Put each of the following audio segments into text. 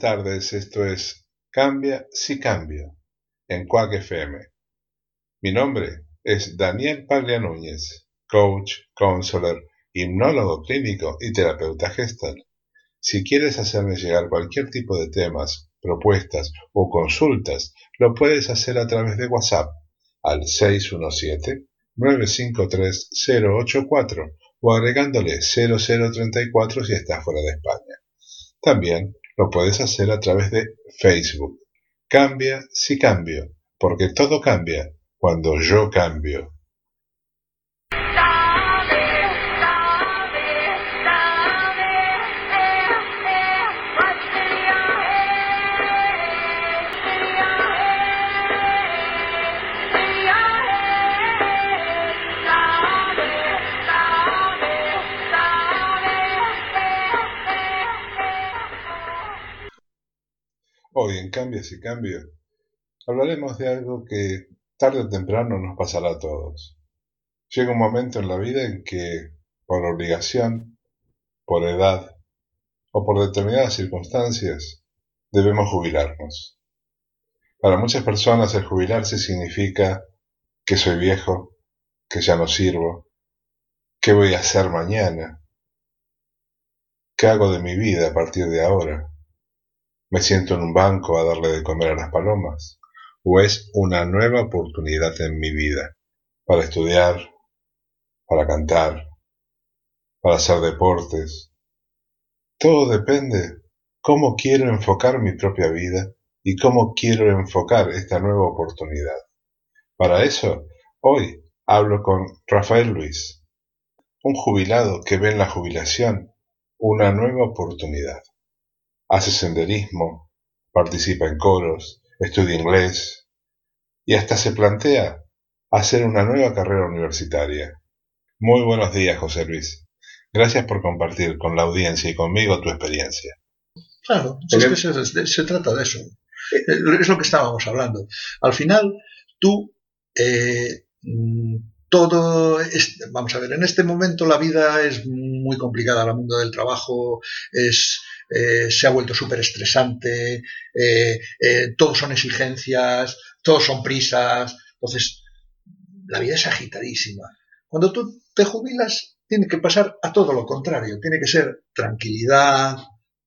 Tardes, esto es Cambia si cambio en Quack FM. Mi nombre es Daniel Paglia Núñez, coach, counselor, hipnólogo clínico y terapeuta gestal. Si quieres hacerme llegar cualquier tipo de temas, propuestas o consultas, lo puedes hacer a través de WhatsApp al 617-953-084 o agregándole 0034 si estás fuera de España. También lo puedes hacer a través de Facebook. Cambia si cambio, porque todo cambia cuando yo cambio. Hoy en Cambios y Cambio hablaremos de algo que tarde o temprano nos pasará a todos. Llega un momento en la vida en que, por obligación, por edad o por determinadas circunstancias, debemos jubilarnos. Para muchas personas el jubilarse significa que soy viejo, que ya no sirvo, qué voy a hacer mañana, qué hago de mi vida a partir de ahora. ¿Me siento en un banco a darle de comer a las palomas? ¿O es una nueva oportunidad en mi vida para estudiar, para cantar, para hacer deportes? Todo depende cómo quiero enfocar mi propia vida y cómo quiero enfocar esta nueva oportunidad. Para eso, hoy hablo con Rafael Luis, un jubilado que ve en la jubilación una nueva oportunidad hace senderismo, participa en coros, estudia inglés y hasta se plantea hacer una nueva carrera universitaria. Muy buenos días, José Luis. Gracias por compartir con la audiencia y conmigo tu experiencia. Claro, es que se, trata de eso. Es lo que estábamos hablando. Al final, tú, eh, mm, todo, vamos a ver, en este momento la vida es muy complicada, el mundo del trabajo es, eh, se ha vuelto súper estresante, eh, eh, todos son exigencias, todos son prisas, entonces la vida es agitadísima. Cuando tú te jubilas, tiene que pasar a todo lo contrario, tiene que ser tranquilidad,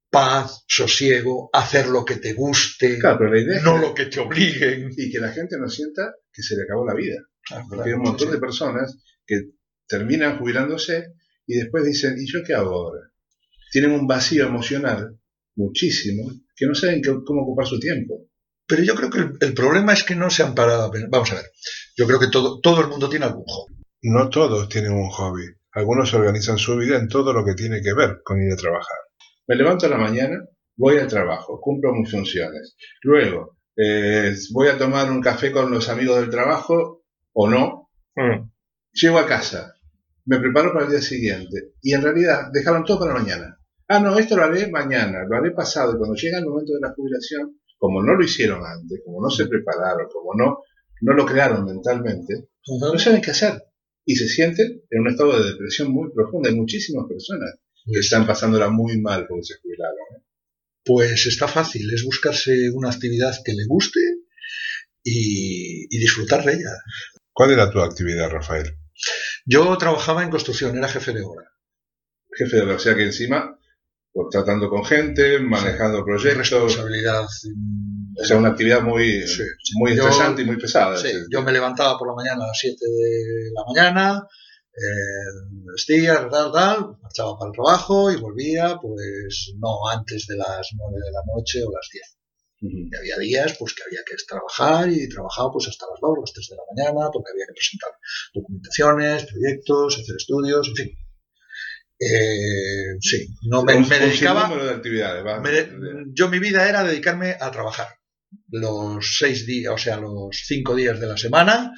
paz, sosiego, hacer lo que te guste, no lo que te obliguen. Y que la gente no sienta que se le acabó la vida. Porque hay un montón de personas que terminan jubilándose y después dicen, ¿y yo qué hago ahora? Tienen un vacío emocional muchísimo que no saben cómo ocupar su tiempo. Pero yo creo que el, problema es que no se han parado. Vamos a ver, yo creo que todo, todo el mundo tiene algún hobby. No todos tienen un hobby. Algunos organizan su vida en todo lo que tiene que ver con ir a trabajar. Me levanto a la mañana, voy al trabajo, cumplo mis funciones. Luego, eh, voy a tomar un café con los amigos del trabajo o no. Mm. Llego a casa, me preparo para el día siguiente y en realidad dejaron todo para mañana ah, no, esto lo haré mañana, lo haré pasado, y cuando llega el momento de la jubilación, como no lo hicieron antes, como no se prepararon, como no, no lo crearon mentalmente, no saben qué hacer. Y se sienten en un estado de depresión muy profunda. Hay muchísimas personas que están pasándola muy mal porque se jubilaron. ¿eh? Pues está fácil, es buscarse una actividad que le guste y, y disfrutar de ella. ¿Cuál era tu actividad, Rafael? Yo trabajaba en construcción, era jefe de obra. Jefe de obra, o sea que encima pues, tratando con gente, manejando proyectos. Responsabilidad. O sea, una actividad muy, muy interesante y muy pesada. Sí, yo me levantaba por la mañana a las 7 de la mañana, eh, vestía, tal, tal, marchaba para el trabajo y volvía, pues no antes de las 9 de la noche o las 10. Y había días pues que había que trabajar y trabajaba pues hasta las 2, las 3 de la mañana porque había que presentar documentaciones, proyectos, hacer estudios, en fin. Eh, sí, no me, dedicaba. yo mi vida era dedicarme a trabajar los seis días, o sea, los cinco días de la semana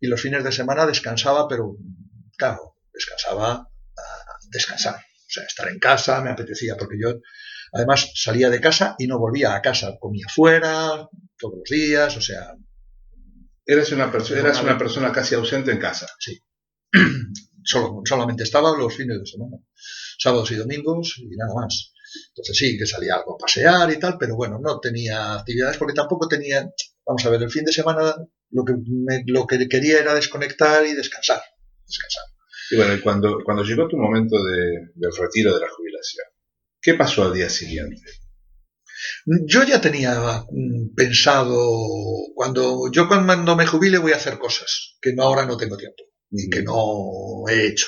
y los fines de semana descansaba, pero claro, descansaba a descansar, o sea, estar en casa me apetecía porque yo además salía de casa y no volvía a casa, comía fuera todos los días, o sea. Eras una, persona, eras una persona casi ausente en casa. Sí. solamente estaba los fines de semana, sábados y domingos y nada más. Entonces sí, que salía algo a pasear y tal, pero bueno, no tenía actividades porque tampoco tenía, vamos a ver, el fin de semana lo que, lo que quería era desconectar y descansar. descansar. Y bueno, cuando, cuando llegó tu momento de, del retiro de la jubilación, ¿qué pasó al día siguiente? Yo ya tenía mm, pensado, cuando yo cuando me jubile voy a hacer cosas que no, ahora no tengo tiempo y que no he hecho.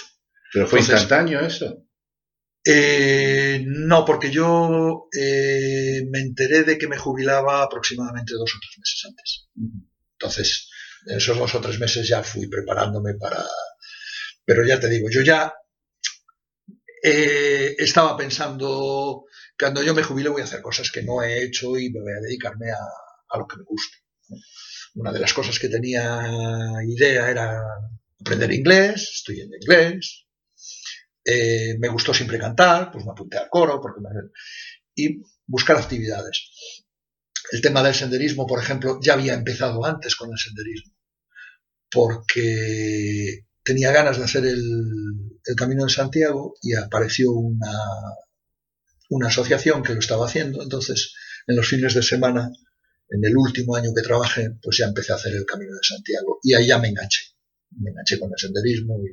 ¿Pero fue instantáneo eso? Eh, no, porque yo eh, me enteré de que me jubilaba aproximadamente dos o tres meses antes. Entonces, en esos dos o tres meses ya fui preparándome para... Pero ya te digo, yo ya eh, estaba pensando, cuando yo me jubile voy a hacer cosas que no he hecho y me voy a dedicarme a, lo que me guste. Una de las cosas que tenía idea era aprender inglés, estoy en inglés, eh, me gustó siempre cantar, pues me apunté al coro porque y buscar actividades. El tema del senderismo, por ejemplo, ya había empezado antes con el senderismo, porque tenía ganas de hacer el, Camino de Santiago y apareció una, una asociación que lo estaba haciendo, entonces en los fines de semana, en el último año que trabajé, pues ya empecé a hacer el Camino de Santiago y ahí ya me enganché, me enganché con el senderismo y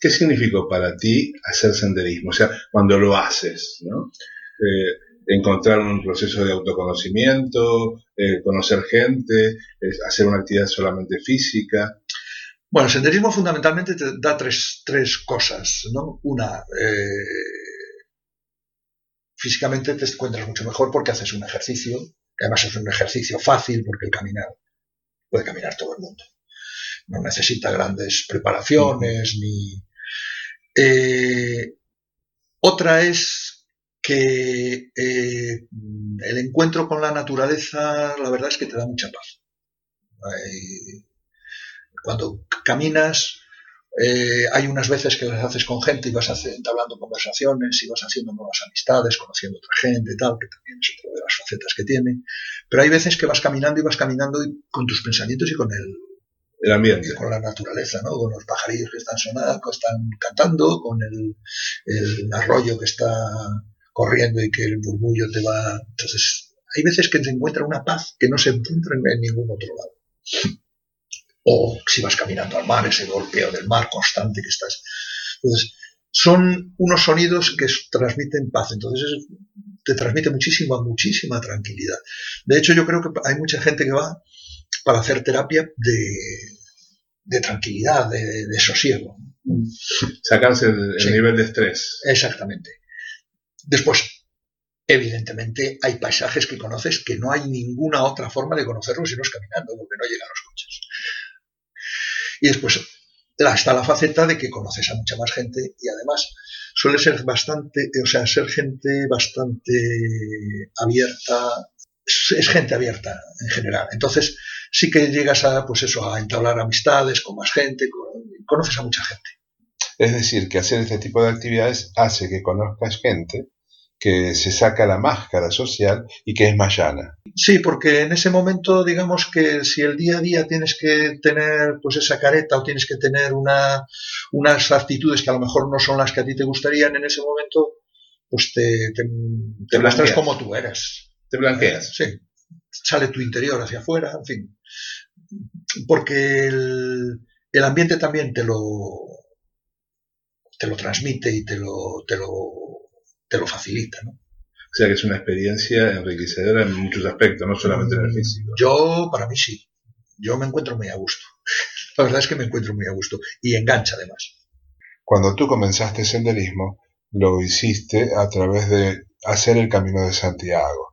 ¿Qué significó para ti hacer senderismo? O sea, cuando lo haces, ¿no? Eh, encontrar un proceso de autoconocimiento, eh, conocer gente, hacer una actividad solamente física. Bueno, el senderismo fundamentalmente te da tres, cosas, ¿no? Una, eh, físicamente te encuentras mucho mejor porque haces un ejercicio, que además es un ejercicio fácil porque el caminar puede caminar todo el mundo. No necesita grandes preparaciones ni, eh, otra es que eh, el encuentro con la naturaleza, la verdad es que te da mucha paz. cuando caminas, eh, hay unas veces que las haces con gente y vas entablando conversaciones y vas haciendo nuevas amistades, conociendo otra gente y tal, que también es otra de las facetas que tiene. Pero hay veces que vas caminando y vas caminando con tus pensamientos y con el, el ambiente. Con la naturaleza, ¿no? Con los pajarillos que están sonando, que están cantando, con el, arroyo que está corriendo y que el murmullo te va. Entonces, hay veces que se encuentra una paz que no se encuentra en ningún otro lado. O si vas caminando al mar, ese golpeo del mar constante que estás. Entonces, son unos sonidos que transmiten paz. Entonces, te transmite muchísima, muchísima tranquilidad. De hecho, yo creo que hay mucha gente que va para hacer terapia de, tranquilidad, de, sosiego. Sacarse el, nivel de estrés. Exactamente. Después, evidentemente, hay paisajes que conoces que no hay ninguna otra forma de conocerlos si no es caminando, porque no llegan los coches. Y después está la faceta de que conoces a mucha más gente y además suele ser bastante, o sea, ser gente bastante abierta, es gente abierta en general. Entonces, sí que llegas a, pues eso, a entablar amistades con más gente, conoces a mucha gente. Es decir, que hacer este tipo de actividades hace que conozcas gente que se saca la máscara social y que es más llana. Sí, porque en ese momento, digamos que si el día a día tienes que tener pues esa careta o tienes que tener una, unas actitudes que a lo mejor no son las que a ti te gustarían en ese momento, pues te, te, te, muestras como tú eres. Te blanqueas. Sí, sale tu interior hacia afuera, en fin. Porque el, ambiente también te lo, te lo transmite y te lo, te lo, te lo facilita, ¿no? O sea que es una experiencia enriquecedora en muchos aspectos, no solamente en el físico. Yo, para mí sí. Yo me encuentro muy a gusto. La verdad es que me encuentro muy a gusto. Y engancha además. Cuando tú comenzaste senderismo, lo hiciste a través de hacer el Camino de Santiago.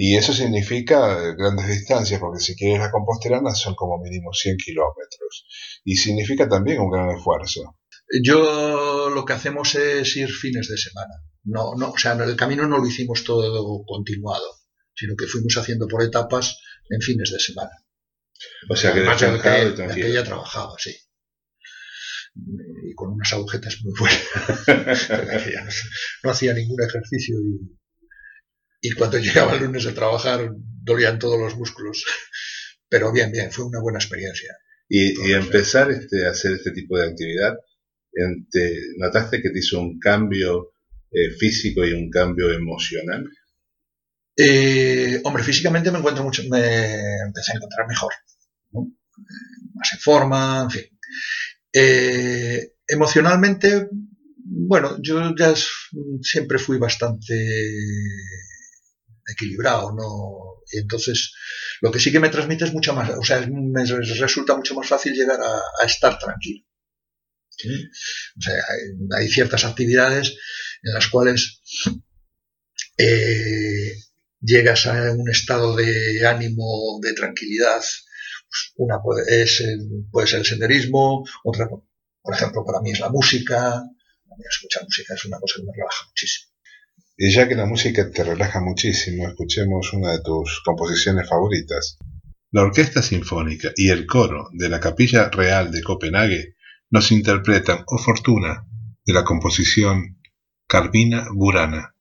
Y eso significa eh, grandes distancias, porque si quieres la composterana son como mínimo 100 kilómetros. Y significa también un gran esfuerzo. Yo lo que hacemos es ir fines de semana. No, no, o sea, el camino no lo hicimos todo continuado, sino que fuimos haciendo por etapas en fines de semana. O sea, que descansado. Que ella trabajaba, sí. Y con unas agujetas muy buenas. no, no hacía ningún ejercicio y y cuando llegaba el lunes a trabajar dolían todos los músculos. Pero bien, bien, fue una buena experiencia. Y, empezar este, a hacer este tipo de actividad, ¿notaste que te hizo un cambio eh, físico y un cambio emocional? Eh, hombre, físicamente me encuentro mucho, me empecé a encontrar mejor, más en forma, en fin. Eh, emocionalmente, bueno, yo ya siempre fui bastante equilibrado, ¿no? Y entonces, lo que sí que me transmite es mucha más, o sea, me resulta mucho más fácil llegar a, estar tranquilo. O sea, hay, ciertas actividades en las cuales eh, llegas a un estado de ánimo, de tranquilidad. Pues una puede, es puede ser el senderismo, otra, por ejemplo, para mí es la música. Escuchar música es una cosa que me relaja muchísimo. Y ya que la música te relaja muchísimo, escuchemos una de tus composiciones favoritas. La Orquesta Sinfónica y el coro de la Capilla Real de Copenhague nos interpretan O Fortuna de la composición Carmina Burana.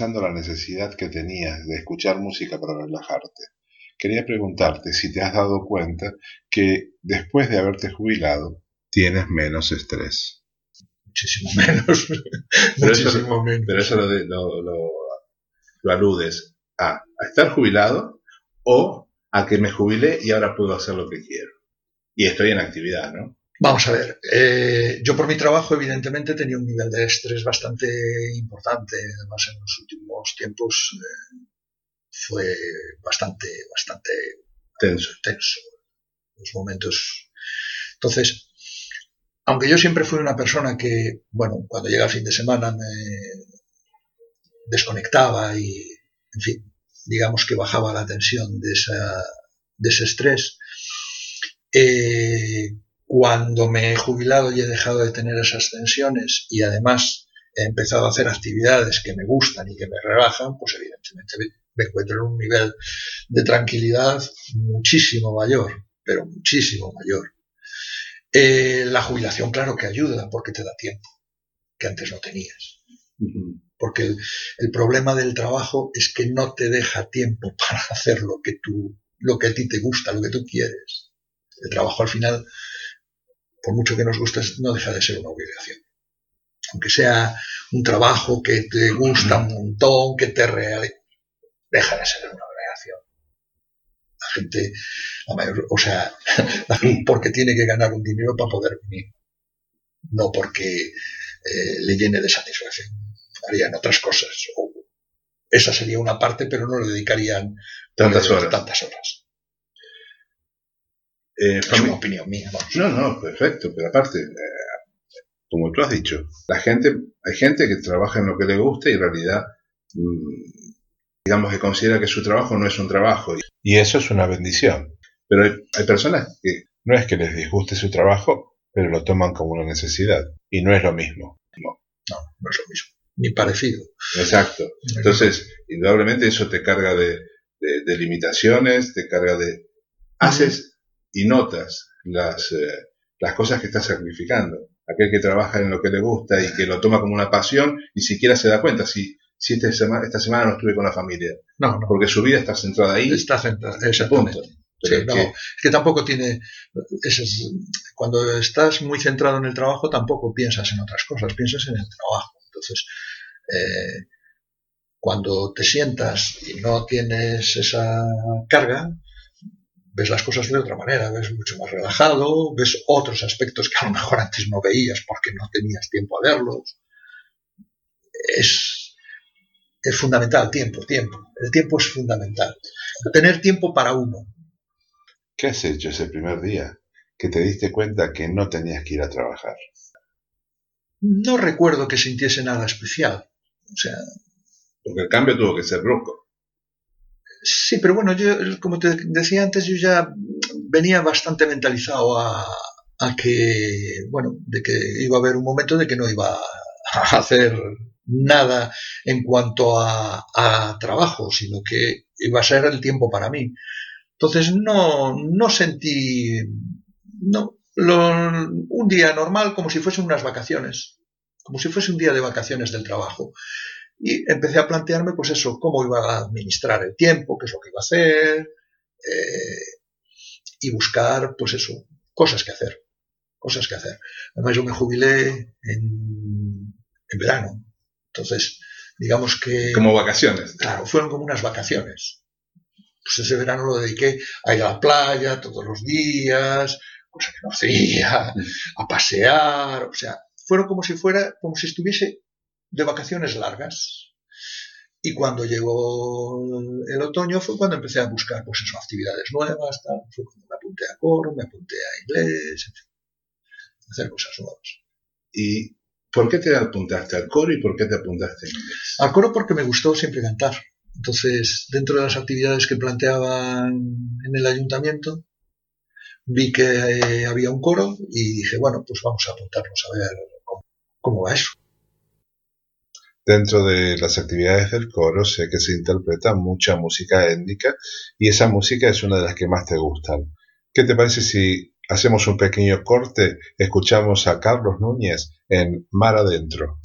La necesidad que tenías de escuchar música para relajarte, quería preguntarte si te has dado cuenta que después de haberte jubilado tienes menos estrés. Muchísimo menos. pero, eso, pero eso lo, lo, aludes a, a estar jubilado o a que me jubilé y ahora puedo hacer lo que quiero. Y estoy en actividad, ¿no? Vamos a ver, eh, yo por mi trabajo evidentemente tenía un nivel de estrés bastante importante, además en los últimos tiempos eh, fue bastante, bastante tenso, tenso, los momentos. Entonces, aunque yo siempre fui una persona que, bueno, cuando llega el fin de semana me desconectaba y, en fin, digamos que bajaba la tensión de, esa, de ese estrés, eh, cuando me he jubilado y he dejado de tener esas tensiones y además he empezado a hacer actividades que me gustan y que me relajan, pues evidentemente me encuentro en un nivel de tranquilidad muchísimo mayor, pero muchísimo mayor. Eh, la jubilación, claro que ayuda, porque te da tiempo, que antes no tenías. Porque el, problema del trabajo es que no te deja tiempo para hacer lo que tú, lo que a ti te gusta, lo que tú quieres. El trabajo al final por mucho que nos guste, no deja de ser una obligación. Aunque sea un trabajo que te gusta un montón, que te realiza, deja de ser una obligación. La gente, la mayor, o sea, porque tiene que ganar un dinero para poder vivir, no porque eh, le llene de satisfacción. Harían otras cosas. esa sería una parte, pero no le dedicarían tantas horas. Tantas horas. Eh, es una opinión mía. No, no, perfecto, pero aparte, eh, como tú has dicho, la gente, hay gente que trabaja en lo que le gusta y en realidad, mm, digamos que considera que su trabajo no es un trabajo. Y eso es una bendición. Pero hay, personas que no es que les disguste su trabajo, pero lo toman como una necesidad. Y no es lo mismo. No, no, es lo mismo. Ni parecido. Exacto. Entonces, indudablemente eso te carga de, de limitaciones, te carga de... Haces, y notas las, eh, las cosas que estás sacrificando. Aquel que trabaja en lo que le gusta y que lo toma como una pasión, ni siquiera se da cuenta si, si esta, semana, esta semana no estuve con la familia. No, no. Porque su vida está centrada ahí. Está centrada, ese punto. Sí, no, es que tampoco tiene. cuando estás muy centrado en el trabajo, tampoco piensas en otras cosas, piensas en el trabajo. Entonces, eh, cuando te sientas y no tienes esa carga, ves las cosas de otra manera, ves mucho más relajado, ves otros aspectos que a lo mejor antes no veías porque no tenías tiempo a verlos. Es, es fundamental, tiempo, tiempo. El tiempo es fundamental. Tener tiempo para uno. ¿Qué has hecho ese primer día que te diste cuenta que no tenías que ir a trabajar? No recuerdo que sintiese nada especial. O sea. Porque el cambio tuvo que ser brusco. Sí, pero bueno, yo, como te decía antes, yo ya venía bastante mentalizado a, que, bueno, de que iba a haber un momento de que no iba a hacer nada en cuanto a, trabajo, sino que iba a ser el tiempo para mí. Entonces no, no sentí, no, un día normal como si fuesen unas vacaciones, como si fuese un día de vacaciones del trabajo. Y empecé a plantearme, pues eso, cómo iba a administrar el tiempo, qué es lo que iba a hacer, eh, y buscar, pues eso, cosas que hacer, cosas que hacer. Además yo me jubilé en, en verano, entonces, digamos que... Como vacaciones. Claro, fueron como unas vacaciones. Pues ese verano lo dediqué a ir a la playa todos los días, cosa que no hacía, a pasear, o sea, fueron como si fuera, como si estuviese de vacaciones largas. Y cuando llegó el otoño fue cuando empecé a buscar, pues eso, actividades nuevas, tal. fue cuando me apunté a coro, me apunté a inglés, en hacer cosas nuevas. ¿Y por qué te apuntaste al coro y por qué te apuntaste a inglés? Al coro porque me gustó siempre cantar. Entonces, dentro de las actividades que planteaban en el ayuntamiento, vi que eh, había un coro y dije, bueno, pues vamos a apuntarnos a ver cómo, va eso. Dentro de las actividades del coro sé que se interpreta mucha música étnica y esa música es una de las que más te gustan. ¿Qué te parece si hacemos un pequeño corte? Escuchamos a Carlos Núñez en Mar Adentro.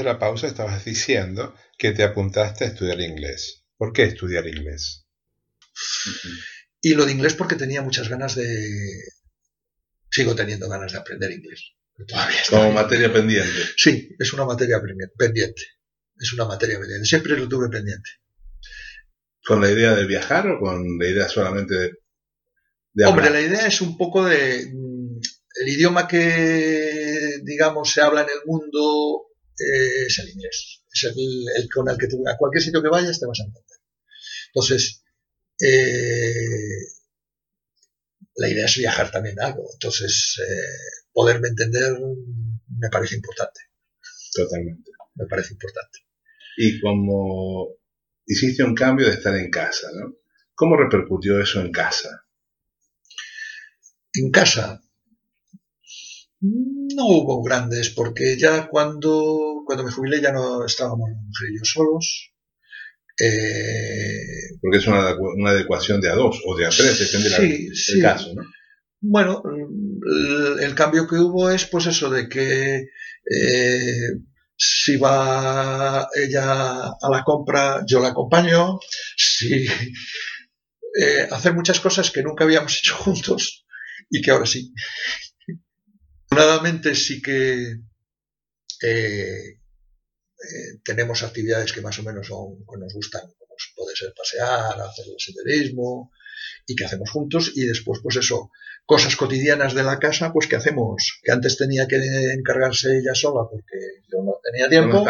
De la pausa estabas diciendo que te apuntaste a estudiar inglés. ¿Por qué estudiar inglés? Y lo de inglés porque tenía muchas ganas de... Sigo teniendo ganas de aprender inglés. Como materia pendiente. Sí, es una materia pendiente. Es una materia pendiente. Siempre lo tuve pendiente. ¿Con la idea de viajar o con la idea solamente de... Hombre, la idea es un poco de... Mm, el idioma que, digamos, se habla en el mundo eh, es el inglés. Es el, con el que a cualquier sitio que vayas te vas a entender. Entonces, eh, la idea es viajar también algo. Entonces, eh, poderme entender me parece importante. Totalmente. Me parece importante. Y como hiciste un cambio de estar en casa, ¿no? ¿Cómo repercutió eso en casa? En casa no hubo grandes, porque ya cuando, cuando me jubilé ya no estábamos y yo solos. Eh, porque es una, adecuación de a dos o de a tres, depende del caso, ¿no? Bueno, el, cambio que hubo es pues eso de que eh, si va ella a la compra, yo la acompaño, si eh, hacer muchas cosas que nunca habíamos hecho juntos y que ahora sí. Afortunadamente sí que eh, tenemos actividades que más o menos son, que nos gustan, como puede ser pasear, hacer el senderismo, y que hacemos juntos y después pues eso, cosas cotidianas de la casa pues que hacemos, que antes tenía que encargarse ella sola porque yo no tenía tiempo,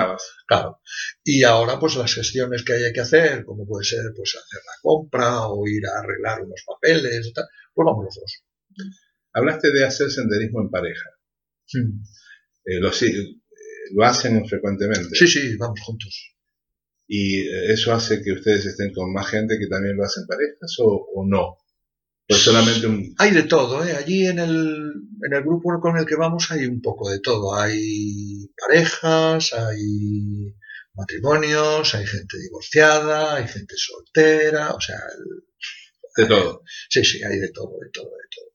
claro, y ahora pues las gestiones que hay que hacer, como puede ser pues hacer la compra o ir a arreglar unos papeles tal, pues vamos los dos. Hablaste de hacer senderismo en pareja. Eh, lo, eh, ¿Lo hacen frecuentemente? Sí, sí, vamos juntos y eso hace que ustedes estén con más gente que también lo hacen parejas o, no. Pues solamente Hay de todo, ¿eh? allí en el, en el grupo con el que vamos hay un poco de todo. Hay parejas, hay matrimonios, hay gente divorciada, hay gente soltera, o sea... de todo. Sí, sí, hay de todo, de todo, de todo.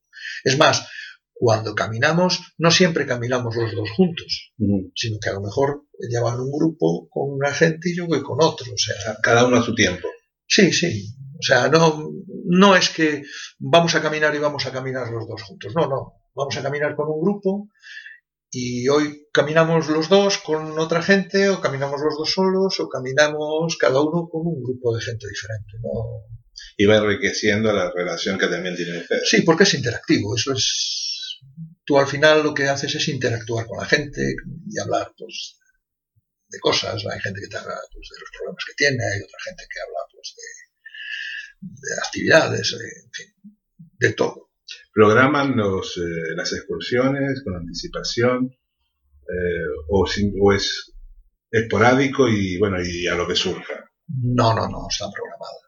Es más, cuando caminamos, no siempre caminamos los dos juntos, sino que a lo mejor llevan un grupo con una gente y yo voy con otro. O sea, cada uno a su tiempo. Sí, sí. O sea, no, no es que vamos a caminar y vamos a caminar los dos juntos. No, no. Vamos a caminar con un grupo y hoy caminamos los dos con otra gente o caminamos los dos solos o caminamos cada uno con un grupo de gente diferente. Y va enriqueciendo la relación que también tiene ustedes. Sí, porque es interactivo. Eso es tú al final lo que haces es interactuar con la gente y hablar pues, de cosas. Hay gente que te habla pues, de los problemas que tiene, hay otra gente que habla pues, de, actividades, en fin, de todo. ¿Programan los, eh, las excursiones con anticipación eh, o, o, es esporádico y bueno y a lo que surja? No, no, no, están programadas.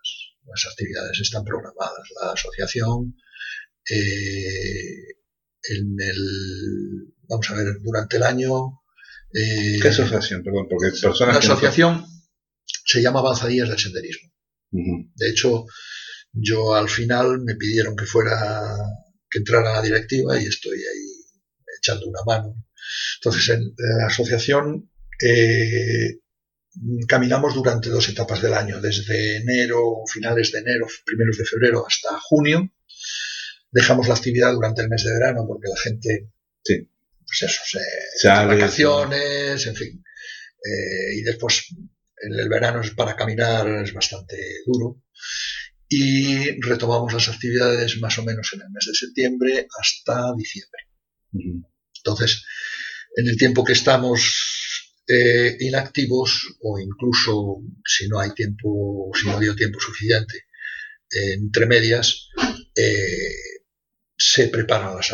Las actividades están programadas. La asociación eh, en el, vamos a ver, durante el año... Eh, ¿Qué asociación? Perdón, porque personas La asociación se llama Avanzadías del Senderismo. De hecho, yo al final me pidieron que fuera, que entrara a la directiva y estoy ahí echando una mano. Entonces, en la asociación eh, caminamos durante dos etapas del año, desde enero, finales de enero, primeros de febrero hasta junio, dejamos la actividad durante el mes de verano porque la gente, sí. pues eso, se, vacaciones, en fin. Eh, y después en el verano es para caminar es bastante duro. Y retomamos las actividades más o menos en el mes de septiembre hasta diciembre. Entonces, en el tiempo que estamos eh, inactivos, o incluso si no hay tiempo, si no dio tiempo suficiente, entre medias, eh, se preparan las,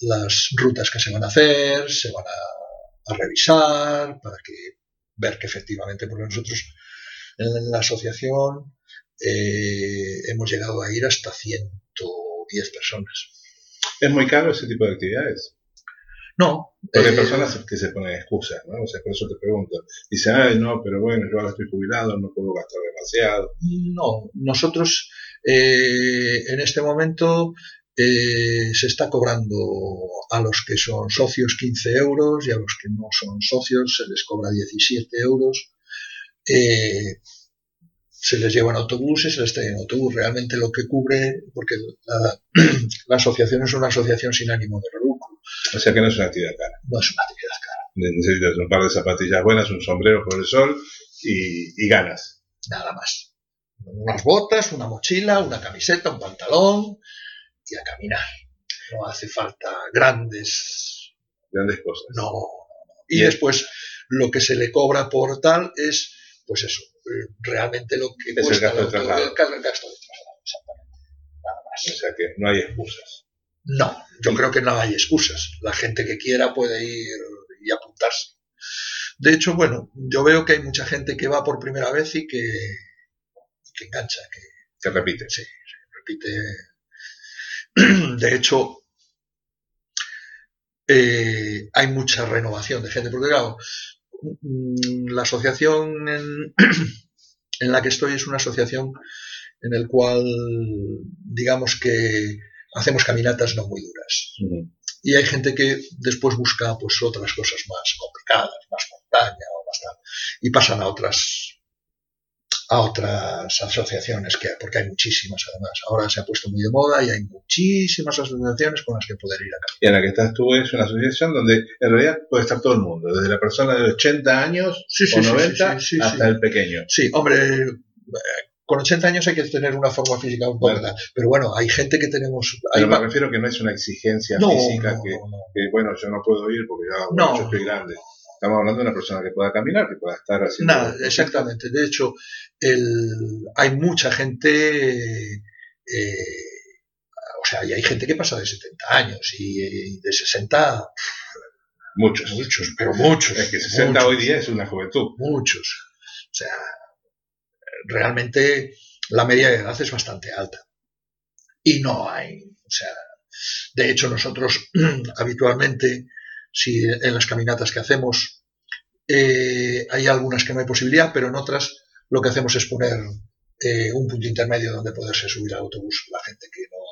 las, rutas que se van a hacer, se van a, revisar para que ver que efectivamente, porque nosotros en la asociación eh, hemos llegado a ir hasta 110 personas. ¿Es muy caro ese tipo de actividades? No. Porque hay eh, personas que se ponen excusas, ¿no? O sea, por eso te pregunto. Dicen, ay, no, pero bueno, yo ahora estoy jubilado, no puedo gastar demasiado. No, nosotros eh, en este momento eh, se está cobrando a los que son socios 15 euros y a los que no son socios se les cobra 17 euros. Eh, se les lleva en autobuses, se les trae en autobús. Realmente lo que cubre, porque la, asociación es una asociación sin ánimo de lucro. O sea que no es una actividad cara. No es una actividad cara. Necesitas un par de zapatillas buenas, un sombrero por el sol y, y ganas. Nada más. Unas botas, una mochila, una camiseta, un pantalón y a caminar. No hace falta grandes... Grandes cosas. No. Y después lo que se le cobra por tal es, pues eso, realmente lo que es cuesta el gasto, de traslado. El gasto de traslado, exactamente. Nada más. O sea que no hay excusas. No, yo creo que no hay excusas. La gente que quiera puede ir y apuntarse. De hecho, bueno, yo veo que hay mucha gente que va por primera vez y que, que engancha, que, que repite. Sí, repite. De hecho, eh, hay mucha renovación de gente, porque claro, Mm, la asociación en, la que estoy es una asociación en la cual, digamos que hacemos caminatas no muy duras. Y hay gente que después busca pues otras cosas más complicadas, más montaña o más tal, y pasan a otras a otras asociaciones, que, porque hay muchísimas además. Ahora se ha puesto muy de moda y hay muchísimas asociaciones con las que poder ir a caminar. Y en la que estás tú es una asociación donde en realidad puede estar todo el mundo, desde la persona de 80 años o 90 hasta el pequeño. Sí, hombre, con 80 años hay que tener una forma física un poco, pero bueno, hay gente que tenemos... Pero me refiero que no es una exigencia física que, que, bueno, yo no puedo ir porque ya, yo estoy grande. Estamos hablando de una persona que pueda caminar, que pueda estar haciendo. Nada, exactamente. De hecho, el, hay mucha gente. Eh, o sea, y hay gente que pasa de 70 años y, de 60. Muchos. Muchos, pero muchos. Es que 60 hoy día es una juventud. Muchos. O sea, realmente la media de edad es bastante alta. Y no hay. O sea, de hecho, nosotros habitualmente si en las caminatas que hacemos eh, hay algunas que no hay posibilidad, pero en otras lo que hacemos es poner eh, un punto intermedio donde poderse subir al autobús la gente que no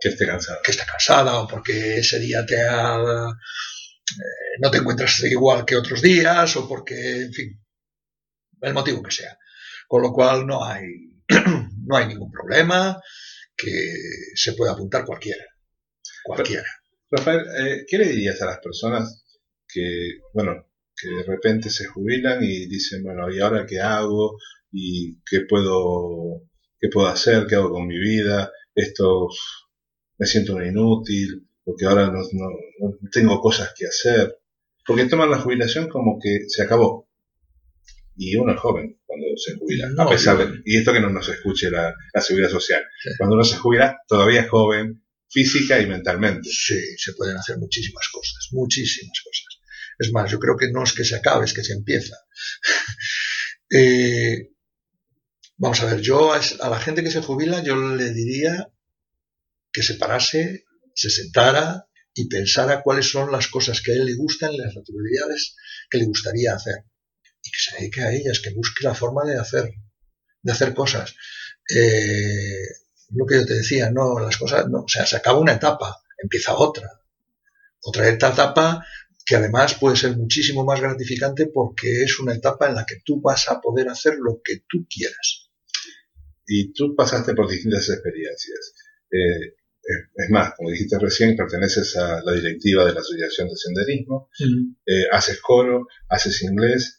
que esté cansada, que esté cansada o porque ese día te ha, eh, no te encuentras igual que otros días o porque, en fin, el motivo que sea. Con lo cual no hay, no hay ningún problema, que se puede apuntar cualquiera. Cualquiera. Rafael, eh, ¿qué le dirías a las personas que, bueno, que de repente se jubilan y dicen, bueno, ¿y ahora qué hago? ¿Y qué puedo, qué puedo hacer? ¿Qué hago con mi vida? Esto me siento inútil, porque ahora no, tengo cosas que hacer. Porque toman la jubilación como que se acabó. Y uno es joven cuando se jubila, a pesar de, y esto que no nos escuche la, seguridad social. Cuando uno se jubila, todavía es joven, física y mentalmente. Sí, se pueden hacer muchísimas cosas, muchísimas cosas. Es más, yo creo que no es que se acabe, es que se empieza. Eh, vamos a ver, yo a, la gente que se jubila, yo le diría que se parase, se sentara y pensara cuáles son las cosas que a él le gustan, las actividades que le gustaría hacer. Y que se dedique a ellas, que busque la forma de hacer, de hacer cosas. Eh, lo que yo te decía, no, las cosas, no, o sea, se acaba una etapa, empieza otra. Otra etapa que además puede ser muchísimo más gratificante porque es una etapa en la que tú vas a poder hacer lo que tú quieras. Y tú pasaste por distintas experiencias. Eh, es más, como dijiste recién, perteneces a la directiva de la Asociación de Senderismo, eh, haces coro, haces inglés,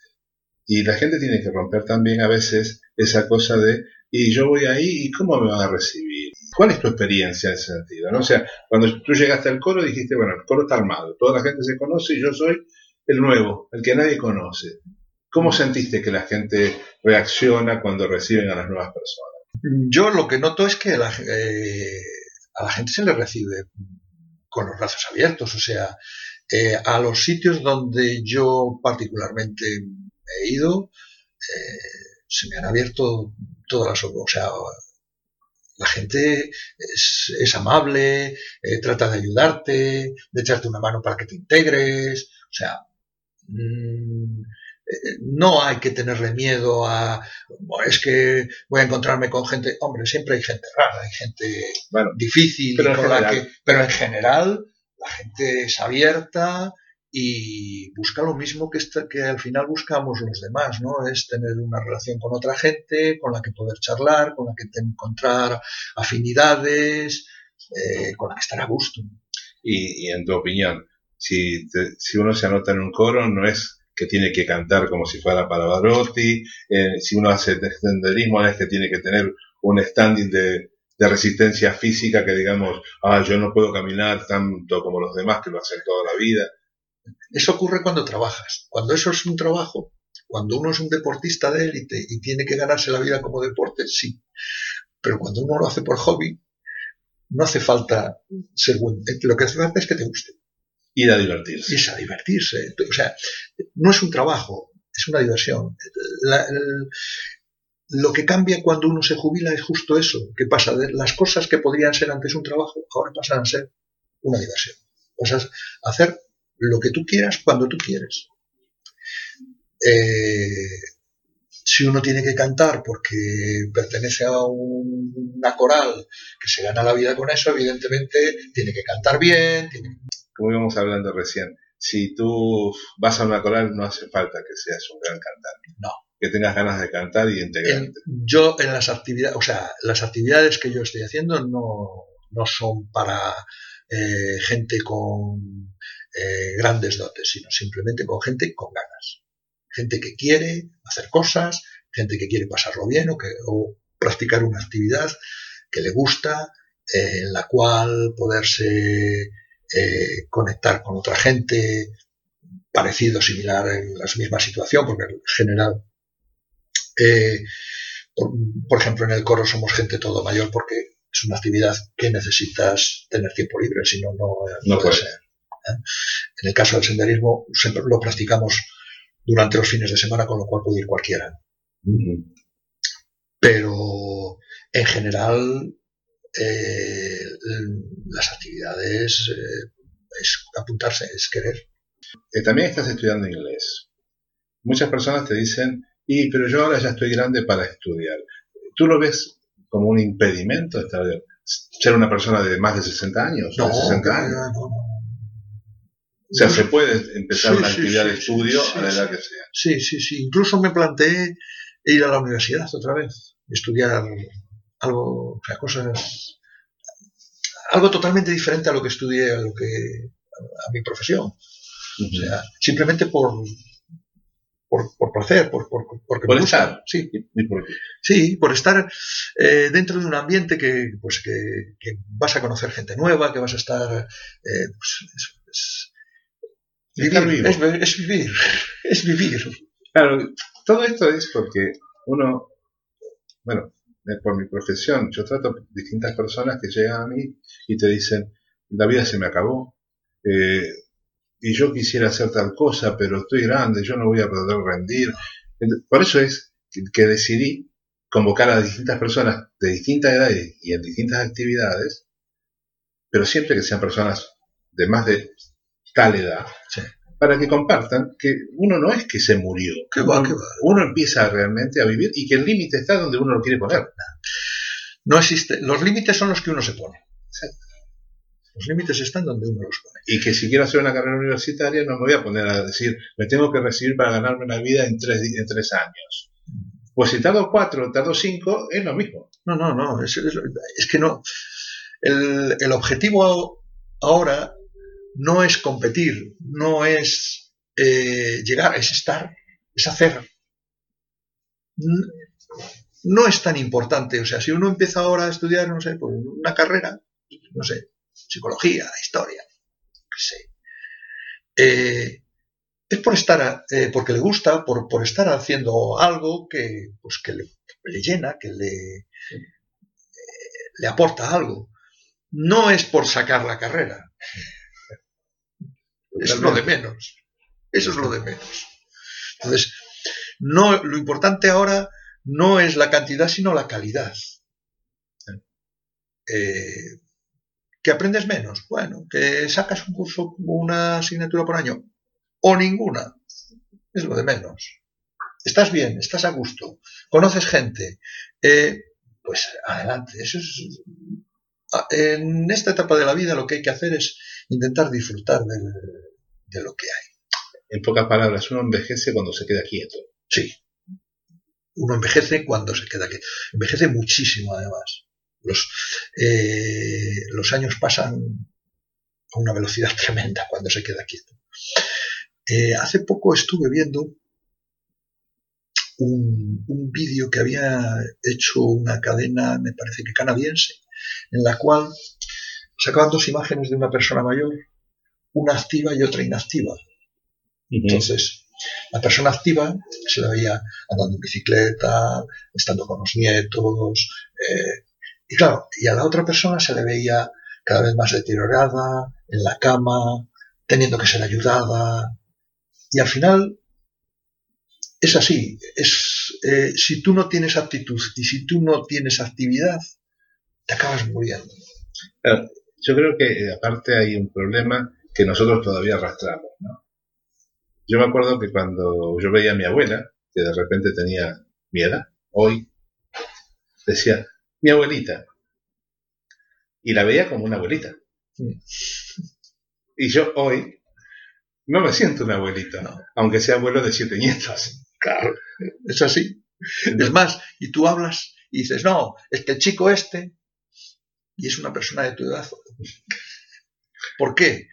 y la gente tiene que romper también a veces esa cosa de y yo voy ahí y cómo me van a recibir. ¿Cuál es tu experiencia en ese sentido? ¿no? O sea, cuando tú llegaste al coro dijiste, bueno, el coro está armado, toda la gente se conoce y yo soy el nuevo, el que nadie conoce. ¿Cómo sentiste que la gente reacciona cuando reciben a las nuevas personas? Yo lo que noto es que eh, a la gente se le recibe con los brazos abiertos, o sea, eh, a los sitios donde yo particularmente he ido, eh, se me han abierto todas las... O sea, la gente es, amable, eh, trata de ayudarte, de echarte una mano para que te integres. O sea, mm, eh, no hay que tenerle miedo a, es que voy a encontrarme con gente, hombre, siempre hay gente rara, hay gente difícil, pero, en pero en general la gente es abierta y busca lo mismo que, que al final buscamos los demás, ¿no? Es tener una relación con otra gente, con la que poder charlar, con la que encontrar afinidades, eh, con la que estar a gusto. Y, en tu opinión, si, si uno se anota en un coro, no es que tiene que cantar como si fuera para Barotti, eh, si uno hace senderismo, no es que tiene que tener un standing de resistencia física que digamos, ah, yo no puedo caminar tanto como los demás que lo hacen toda la vida. Eso ocurre cuando trabajas. Cuando eso es un trabajo, cuando uno es un deportista de élite y tiene que ganarse la vida como deporte, sí. Pero cuando uno lo hace por hobby, no hace falta ser bueno. Lo que hace falta es que te guste. Ir a divertirse. Ir a divertirse. O sea, no es un trabajo, es una diversión. lo que cambia cuando uno se jubila es justo eso, que pasa de las cosas que podrían ser antes un trabajo, ahora pasan a ser una diversión. Pasas a hacer lo que tú quieras cuando tú quieres. Eh, si uno tiene que cantar porque pertenece a una coral que se gana la vida con eso, evidentemente tiene que cantar bien. Como íbamos hablando recién, si tú vas a una coral no hace falta que seas un gran cantante. No. Que tengas ganas de cantar y integrarte. yo en las actividades, o sea, las actividades que yo estoy haciendo no, no son para eh, gente con eh, grandes dotes, sino simplemente con gente con ganas. Gente que quiere hacer cosas, gente que quiere pasarlo bien o, que, o practicar una actividad que le gusta, eh, en la cual poderse eh, conectar con otra gente parecido, similar en la misma situación, porque en general, por, ejemplo, en el coro somos gente todo mayor porque es una actividad que necesitas tener tiempo libre, si no, no, puede ser. En el caso del senderismo lo practicamos durante los fines de semana, con lo cual puede ir cualquiera. Pero en general eh, las actividades eh, es apuntarse, es querer. Eh, también estás estudiando inglés. Muchas personas te dicen, y pero yo ahora ya estoy grande para estudiar. ¿Tú lo ves como un impedimento estar, ser una persona de más de 60 años? No, de 60 años? no, no. O sea, se puede empezar una actividad de estudio a la edad que sea. Sí, sí, sí. Incluso me planteé ir a la universidad otra vez, estudiar algo, o sea, cosas, algo totalmente diferente a lo que estudié, a lo que, a, mi profesión. O sea, simplemente por, por, por placer, por, por, porque por estar. Sí, por sí, por estar eh, dentro de un ambiente que, pues, que, que, vas a conocer gente nueva, que vas a estar, eh, pues, Vivir, es, vivir, es vivir. Claro, todo esto es porque uno, bueno, por mi profesión, yo trato distintas personas que llegan a mí y te dicen, la vida se me acabó, eh, y yo quisiera hacer tal cosa, pero estoy grande, yo no voy a poder rendir. Por eso es que decidí convocar a distintas personas de distintas edades y en distintas actividades, pero siempre que sean personas de más de tal edad, para que compartan que uno no es que se murió, va, va. uno empieza realmente a vivir y que el límite está donde uno lo quiere poner. No existe, los límites son los que uno se pone. Los límites están donde uno los pone. Y que si quiero hacer una carrera universitaria no me voy a poner a decir, me tengo que recibir para ganarme una vida en tres, en tres años. Pues si tardo cuatro, tardo cinco, es lo mismo. No, no, no, es, es que no. El, el objetivo ahora no es competir, no es eh, llegar, es estar, es hacer. No es tan importante. O sea, si uno empieza ahora a estudiar, no sé, pues una carrera, no sé, psicología, historia, qué sé. Eh, es por estar, eh, porque le gusta, por, por, estar haciendo algo que, pues, que le, llena, que le, le aporta algo. No es por sacar la carrera. Eso es lo de menos. Eso es lo de menos. Entonces, no, lo importante ahora no es la cantidad, sino la calidad. Eh, que aprendes menos, bueno, que sacas un curso, una asignatura por año, o ninguna, es lo de menos. estás bien, estás a gusto, conoces gente, eh, pues adelante. Eso es, en esta etapa de la vida lo que hay que hacer es intentar disfrutar de lo que hay. En pocas palabras, uno envejece cuando se queda quieto. Sí. Uno envejece cuando se queda quieto. Envejece muchísimo, además. Los, eh, los años pasan a una velocidad tremenda cuando se queda quieto. Eh, hace poco estuve viendo un, un vídeo que había hecho una cadena, me parece que canadiense, en la cual sacaban dos imágenes de una persona mayor, una activa y otra inactiva. Entonces, la persona activa se la veía andando en bicicleta, estando con los nietos, eh, y claro, y a la otra persona se le veía cada vez más deteriorada, en la cama, teniendo que ser ayudada, y al final es así, es, eh, si tú no tienes actitud y si tú no tienes actividad, te acabas muriendo. Yo creo que eh, aparte hay un problema que nosotros todavía arrastramos, ¿no? Yo me acuerdo que cuando yo veía a mi abuela, que de repente tenía mi edad, hoy, decía, mi abuelita. Y la veía como una abuelita. Y yo hoy no me siento una abuelita, aunque sea abuelo de siete nietos. Claro, es así. Es más, y tú hablas y dices, no, es que el chico este, y es una persona de tu edad. ¿Por qué?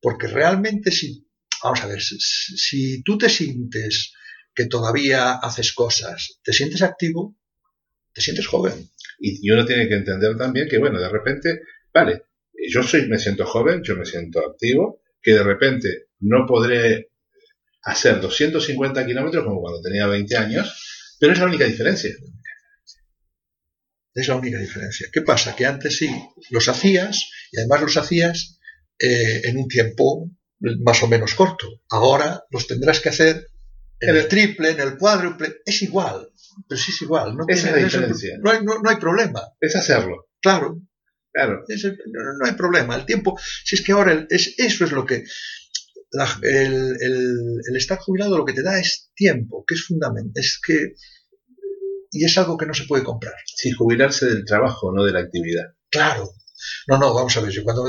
Porque realmente si Vamos a ver, si, tú te sientes que todavía haces cosas, te sientes activo, te sientes joven. Y, uno tiene que entender también que, bueno, de repente, vale, yo soy, me siento joven, yo me siento activo, que de repente no podré hacer 250 kilómetros como cuando tenía 20 años, pero es la única diferencia. Es la única diferencia. ¿Qué pasa? Que antes sí los hacías y además los hacías eh, en un tiempo más o menos corto. Ahora los tendrás que hacer en el triple, en el cuádruple. Es igual, pero sí es igual. No, Esa es la no, hay, no, hay, problema. Es hacerlo. Claro. Claro. no, hay problema. El tiempo, si es que ahora es, eso es lo que... el, el, estar jubilado lo que te da es tiempo, que es fundamental. Es que... Y es algo que no se puede comprar. Sí, jubilarse del trabajo, no de la actividad. Claro, no, no, vamos a ver, yo cuando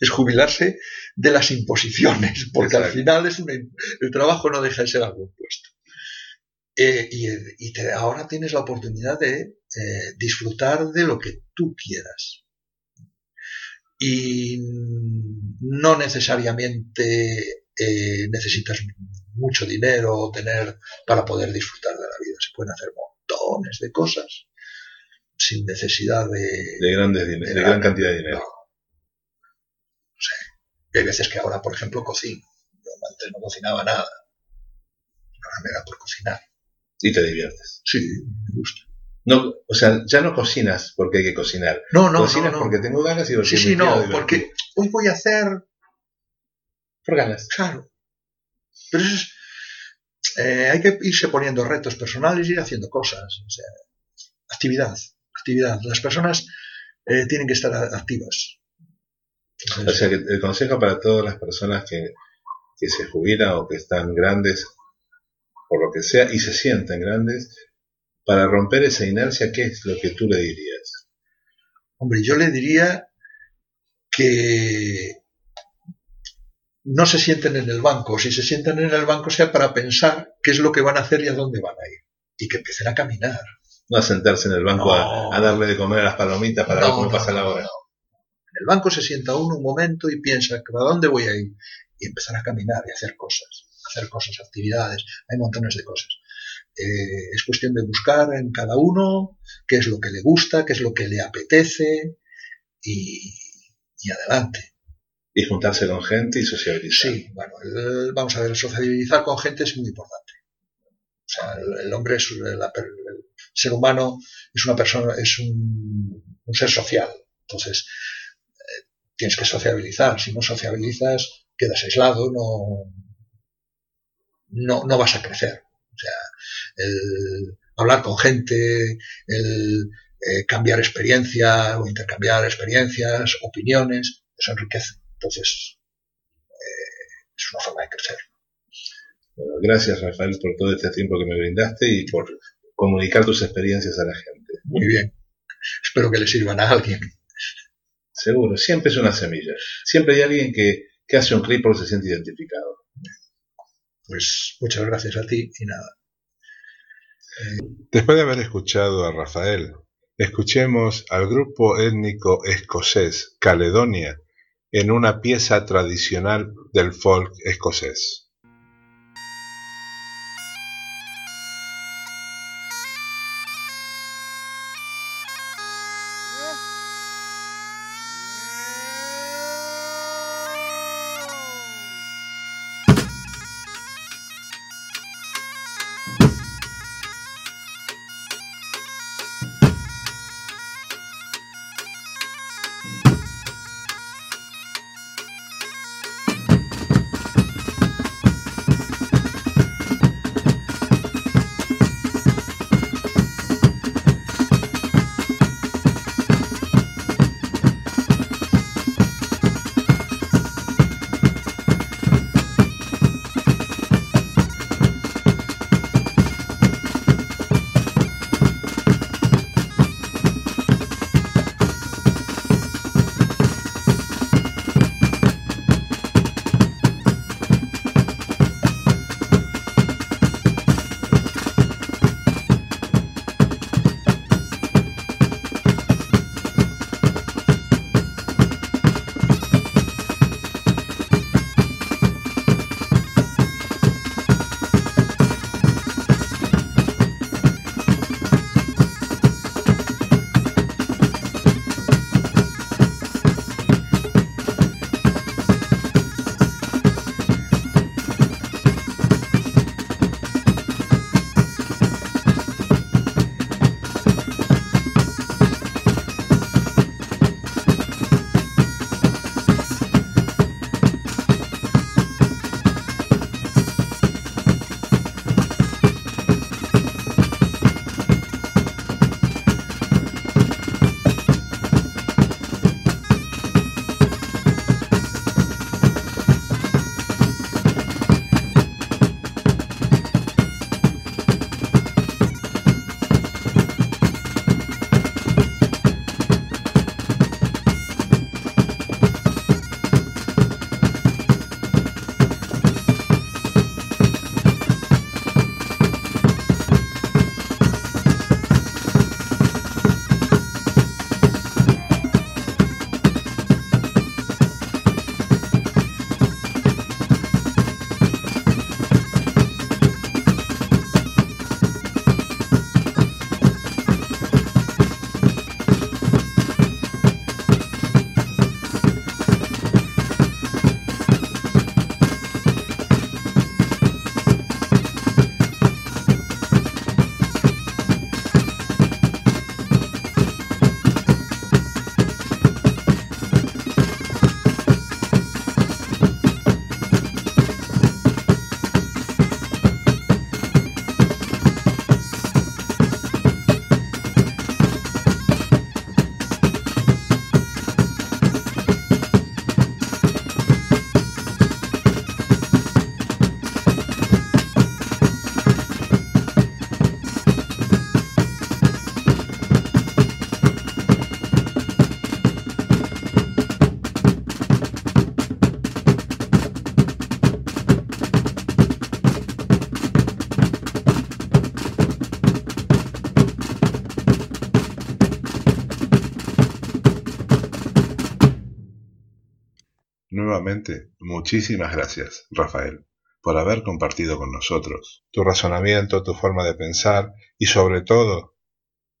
es jubilarse de las imposiciones, porque al final es el trabajo no deja de ser algo impuesto. Eh, y, ahora tienes la oportunidad de eh, disfrutar de lo que tú quieras. Y no necesariamente eh, necesitas mucho dinero o tener para poder disfrutar de la vida. Se pueden hacer montones de cosas sin necesidad de... De, grandes, de, gran cantidad de dinero. No. sé. hay veces que ahora, por ejemplo, cocino. Yo antes no cocinaba nada. Ahora me da por cocinar. Y te diviertes. Sí, me gusta. No, o sea, ya no cocinas porque hay que cocinar. No, no, Cocinas no, porque tengo ganas y porque Sí, sí, no, porque hoy voy a hacer... Por ganas. Claro. Pero eso es... Eh, hay que irse poniendo retos personales y ir haciendo cosas. O sea, actividad actividad. Las personas eh, tienen que estar activas. o sea que el consejo para todas las personas que, que se jubilan o que están grandes, por lo que sea, y se sienten grandes, para romper esa inercia, ¿qué es lo que tú le dirías? Hombre, yo le diría que no se sienten en el banco. Si se sienten en el banco sea para pensar qué es lo que van a hacer y a dónde van a ir. Y que empiecen a caminar no a sentarse en el banco a, darle de comer a las palomitas para ver cómo pasa la hora. En el banco se sienta uno un momento y piensa, ¿a dónde voy a ir? Y empezar a caminar y hacer cosas, hacer cosas, actividades, hay montones de cosas. Eh, es cuestión de buscar en cada uno qué es lo que le gusta, qué es lo que le apetece y, adelante. Y juntarse con gente y sociabilizar. Sí, bueno, vamos a ver, sociabilizar con gente es muy importante. O sea, el, hombre es la, ser humano es una persona, es un, ser social. Entonces, eh, tienes que sociabilizar. Si no sociabilizas, quedas aislado, no, no, no vas a crecer. O sea, el hablar con gente, el eh, cambiar experiencia o intercambiar experiencias, opiniones, eso enriquece. Entonces, eh, es una forma de crecer. gracias Rafael por todo este tiempo que me brindaste y por comunicar tus experiencias a la gente. Muy bien. Espero que le sirvan a alguien. Seguro, siempre es una semilla. Siempre hay alguien que, que hace un clip porque se siente identificado. Pues muchas gracias a ti y nada. Después de haber escuchado a Rafael, escuchemos al grupo étnico escocés Caledonia en una pieza tradicional del folk escocés. Muchísimas gracias, Rafael, por haber compartido con nosotros tu razonamiento, tu forma de pensar y sobre todo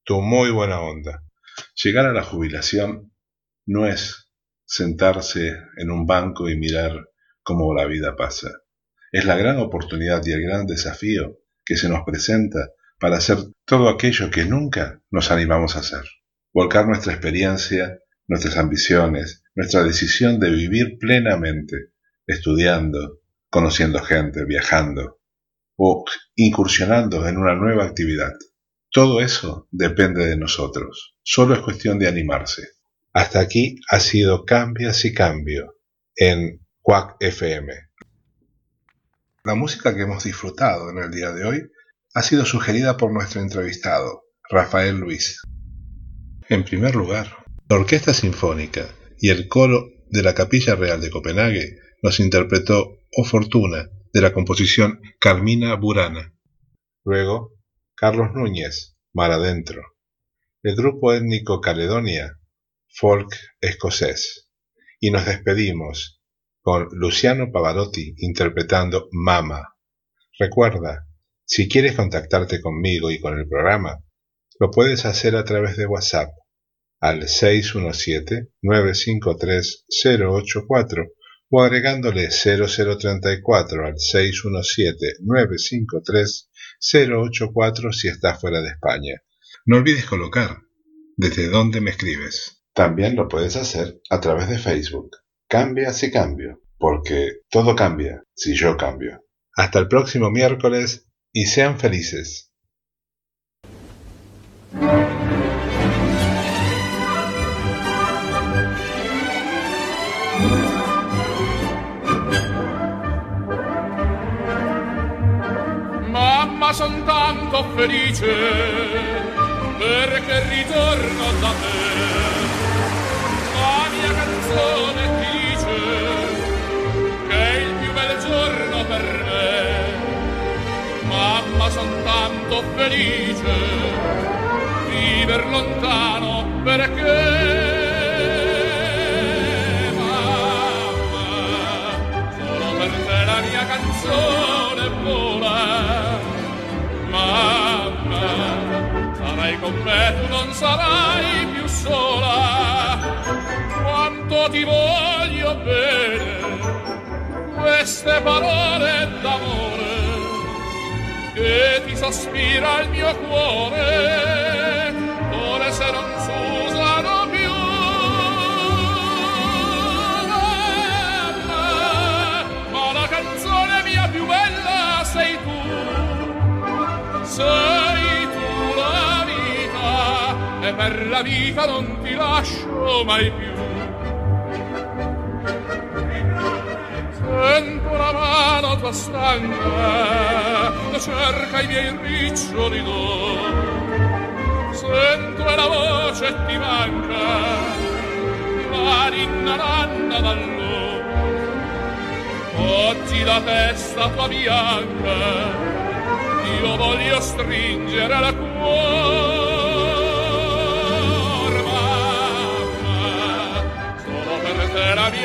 tu muy buena onda. Llegar a la jubilación no es sentarse en un banco y mirar cómo la vida pasa. Es la gran oportunidad y el gran desafío que se nos presenta para hacer todo aquello que nunca nos animamos a hacer. Volcar nuestra experiencia, nuestras ambiciones, nuestra decisión de vivir plenamente, estudiando, conociendo gente, viajando o incursionando en una nueva actividad. Todo eso depende de nosotros. Solo es cuestión de animarse. Hasta aquí ha sido Cambias y Cambio en Quack FM La música que hemos disfrutado en el día de hoy ha sido sugerida por nuestro entrevistado, Rafael Luis. En primer lugar, la Orquesta Sinfónica y el coro de la Capilla Real de Copenhague nos interpretó O Fortuna de la composición Carmina Burana. Luego, Carlos Núñez, Mar Adentro. El grupo étnico Caledonia, folk escocés. Y nos despedimos con Luciano Pavarotti interpretando Mama. Recuerda, si quieres contactarte conmigo y con el programa, lo puedes hacer a través de WhatsApp al 617-953-084 o agregándole 0034 al 617-953-084 si estás fuera de España. No olvides colocar desde dónde me escribes. También lo puedes hacer a través de Facebook. Cambia si cambio, porque todo cambia si yo cambio. Hasta el próximo miércoles y sean felices. Son tanto felice perché ritorno da te. La mia canzone ti dice che è il più bel giorno per me. Mamma, son tanto felice viver lontano perché canzone vola mamma sarai con me tu non sarai più sola. Quanto ti voglio bene queste parole d'amore che ti sospira il mio cuore per la vita non ti lascio mai più. Sento la mano tua stanca, cerca i miei riccioli d'oro, sento la voce ti manca, la ninna nanna dall'oro. Oggi la testa tua bianca io voglio stringere la cuore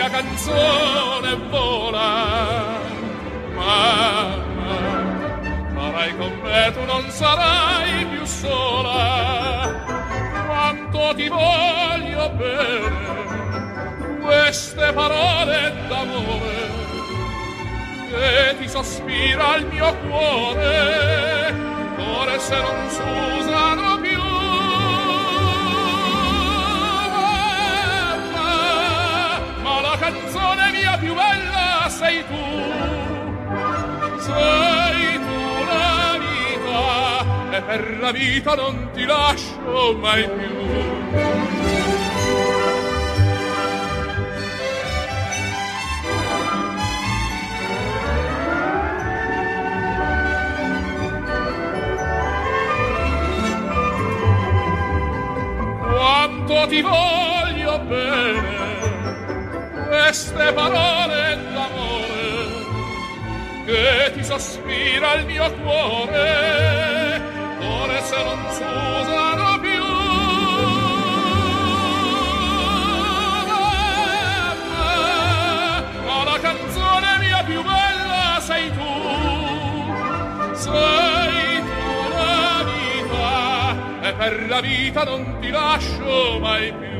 mia canzone vola. Mamma farai con me tu non sarai più sola. Quanto ti voglio bene queste parole d'amore che ti sospira il mio cuore, cuore se non s'usano canzone mia più bella sei tu, sei tu la vita, e per la vita non ti lascio mai più. quanto ti voglio bene queste parole d'amore che ti sospira il mio cuore. Ore se non s'usano più. Ma la canzone mia più bella sei tu sei per la vita non ti lascio mai più.